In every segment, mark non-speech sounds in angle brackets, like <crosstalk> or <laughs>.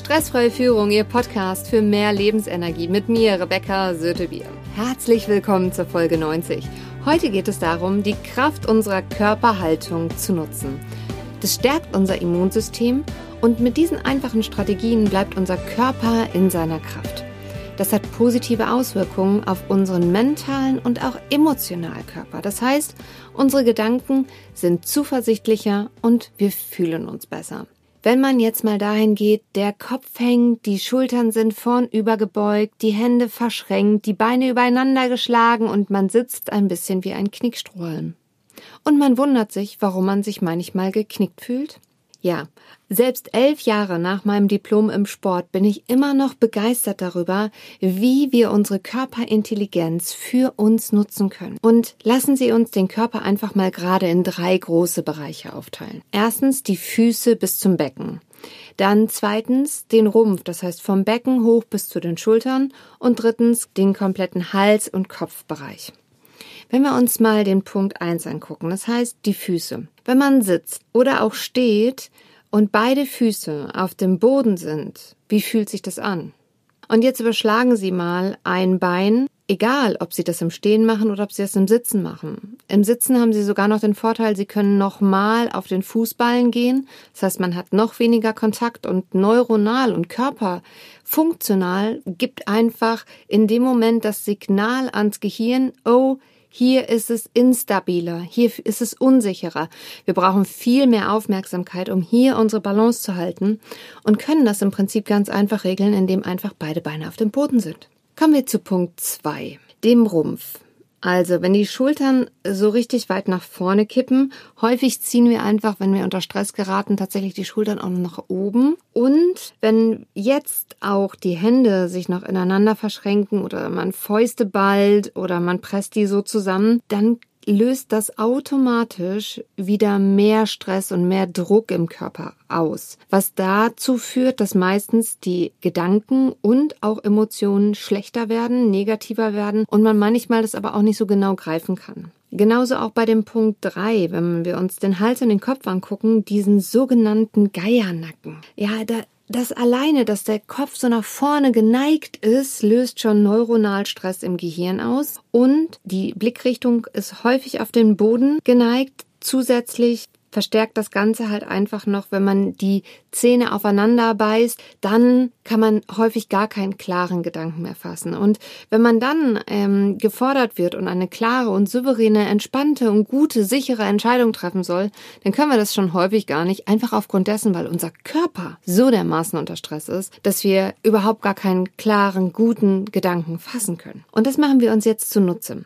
Stressfreie Führung, Ihr Podcast für mehr Lebensenergie mit mir, Rebecca Sötebier. Herzlich willkommen zur Folge 90. Heute geht es darum, die Kraft unserer Körperhaltung zu nutzen. Das stärkt unser Immunsystem und mit diesen einfachen Strategien bleibt unser Körper in seiner Kraft. Das hat positive Auswirkungen auf unseren mentalen und auch emotionalen Körper. Das heißt, unsere Gedanken sind zuversichtlicher und wir fühlen uns besser. Wenn man jetzt mal dahin geht, der Kopf hängt, die Schultern sind vornüber gebeugt, die Hände verschränkt, die Beine übereinander geschlagen und man sitzt ein bisschen wie ein Knickstrohhalm. Und man wundert sich, warum man sich manchmal geknickt fühlt. Ja, selbst elf Jahre nach meinem Diplom im Sport bin ich immer noch begeistert darüber, wie wir unsere Körperintelligenz für uns nutzen können. Und lassen Sie uns den Körper einfach mal gerade in drei große Bereiche aufteilen. Erstens die Füße bis zum Becken. Dann zweitens den Rumpf, das heißt vom Becken hoch bis zu den Schultern. Und drittens den kompletten Hals- und Kopfbereich. Wenn wir uns mal den Punkt eins angucken, das heißt die Füße. Wenn man sitzt oder auch steht und beide Füße auf dem Boden sind, wie fühlt sich das an? Und jetzt überschlagen Sie mal ein Bein, egal ob Sie das im Stehen machen oder ob Sie das im Sitzen machen. Im Sitzen haben Sie sogar noch den Vorteil, Sie können nochmal auf den Fußballen gehen. Das heißt, man hat noch weniger Kontakt und neuronal und körperfunktional gibt einfach in dem Moment das Signal ans Gehirn, oh, hier ist es instabiler, hier ist es unsicherer. Wir brauchen viel mehr Aufmerksamkeit, um hier unsere Balance zu halten und können das im Prinzip ganz einfach regeln, indem einfach beide Beine auf dem Boden sind. Kommen wir zu Punkt zwei, dem Rumpf. Also, wenn die Schultern so richtig weit nach vorne kippen, häufig ziehen wir einfach, wenn wir unter Stress geraten, tatsächlich die Schultern auch noch nach oben. Und wenn jetzt auch die Hände sich noch ineinander verschränken oder man Fäuste ballt oder man presst die so zusammen, dann löst das automatisch wieder mehr Stress und mehr Druck im Körper aus, was dazu führt, dass meistens die Gedanken und auch Emotionen schlechter werden, negativer werden und man manchmal das aber auch nicht so genau greifen kann. Genauso auch bei dem Punkt drei, wenn wir uns den Hals und den Kopf angucken, diesen sogenannten Geiernacken. Ja, da das alleine, dass der Kopf so nach vorne geneigt ist, löst schon neuronal Stress im Gehirn aus und die Blickrichtung ist häufig auf den Boden geneigt. Zusätzlich verstärkt das Ganze halt einfach noch, wenn man die Zähne aufeinander beißt, dann kann man häufig gar keinen klaren Gedanken mehr fassen. Und wenn man dann ähm, gefordert wird und eine klare und souveräne, entspannte und gute, sichere Entscheidung treffen soll, dann können wir das schon häufig gar nicht, einfach aufgrund dessen, weil unser Körper so dermaßen unter Stress ist, dass wir überhaupt gar keinen klaren, guten Gedanken fassen können. Und das machen wir uns jetzt zunutze.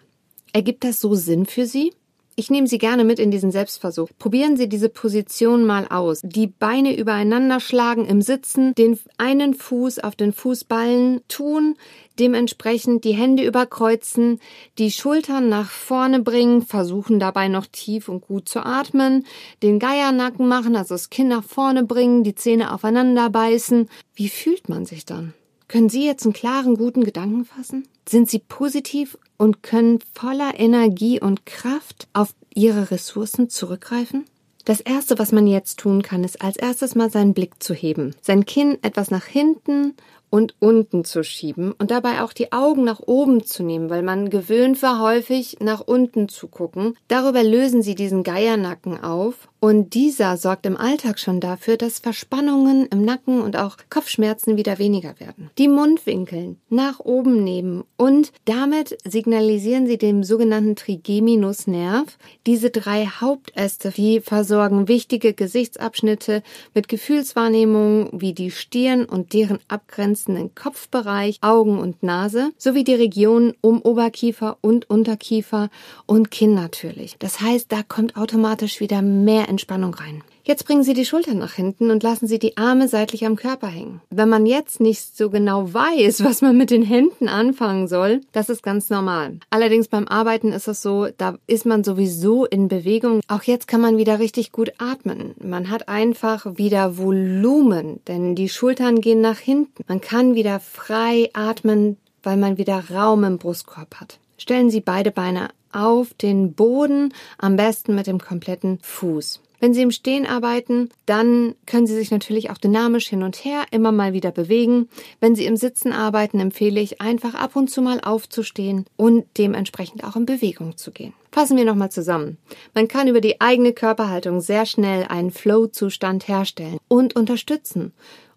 Ergibt das so Sinn für Sie? Ich nehme Sie gerne mit in diesen Selbstversuch. Probieren Sie diese Position mal aus. Die Beine übereinander schlagen im Sitzen, den einen Fuß auf den Fußballen tun, dementsprechend die Hände überkreuzen, die Schultern nach vorne bringen, versuchen dabei noch tief und gut zu atmen, den Geiernacken machen, also das Kinn nach vorne bringen, die Zähne aufeinander beißen. Wie fühlt man sich dann? Können Sie jetzt einen klaren, guten Gedanken fassen? Sind Sie positiv und können voller Energie und Kraft auf Ihre Ressourcen zurückgreifen? Das erste, was man jetzt tun kann, ist als erstes mal seinen Blick zu heben, sein Kinn etwas nach hinten und unten zu schieben und dabei auch die Augen nach oben zu nehmen, weil man gewöhnt war, häufig nach unten zu gucken. Darüber lösen Sie diesen Geiernacken auf und dieser sorgt im Alltag schon dafür, dass Verspannungen im Nacken und auch Kopfschmerzen wieder weniger werden. Die Mundwinkeln nach oben nehmen und damit signalisieren Sie dem sogenannten Trigeminusnerv diese drei Hauptäste, die versorgen wichtige Gesichtsabschnitte mit Gefühlswahrnehmung wie die Stirn und deren Abgrenzung angrenzenden Kopfbereich, Augen und Nase sowie die Regionen um Oberkiefer und Unterkiefer und Kinn natürlich. Das heißt, da kommt automatisch wieder mehr Entspannung rein. Jetzt bringen Sie die Schultern nach hinten und lassen Sie die Arme seitlich am Körper hängen. Wenn man jetzt nicht so genau weiß, <laughs> was man mit den Händen anfangen soll, das ist ganz normal. Allerdings beim Arbeiten ist es so, da ist man sowieso in Bewegung. Auch jetzt kann man wieder richtig gut atmen. Man hat einfach wieder Volumen, denn die Schultern gehen nach hinten. Man kann wieder frei atmen, weil man wieder Raum im Brustkorb hat. Stellen Sie beide Beine auf den Boden, am besten mit dem kompletten Fuß. Wenn Sie im Stehen arbeiten, dann können Sie sich natürlich auch dynamisch hin und her immer mal wieder bewegen. Wenn Sie im Sitzen arbeiten, empfehle ich einfach ab und zu mal aufzustehen und dementsprechend auch in Bewegung zu gehen. Fassen wir nochmal zusammen. Man kann über die eigene Körperhaltung sehr schnell einen Flow-Zustand herstellen und unterstützen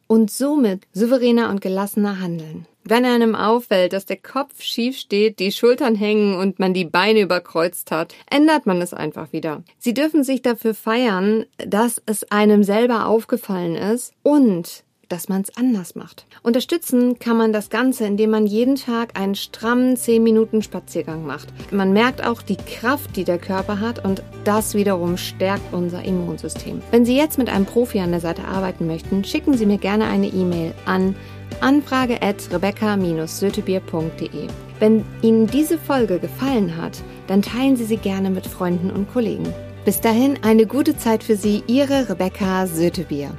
und somit souveräner und gelassener handeln. Wenn einem auffällt, dass der Kopf schief steht, die Schultern hängen und man die Beine überkreuzt hat, ändert man es einfach wieder. Sie dürfen sich dafür feiern, dass es einem selber aufgefallen ist und dass man es anders macht. Unterstützen kann man das Ganze, indem man jeden Tag einen strammen 10 Minuten Spaziergang macht. Man merkt auch die Kraft, die der Körper hat und das wiederum stärkt unser Immunsystem. Wenn Sie jetzt mit einem Profi an der Seite arbeiten möchten, schicken Sie mir gerne eine E-Mail an anfrage at rebecca-sötebier.de. Wenn Ihnen diese Folge gefallen hat, dann teilen Sie sie gerne mit Freunden und Kollegen. Bis dahin eine gute Zeit für Sie, Ihre Rebecca Sötebier.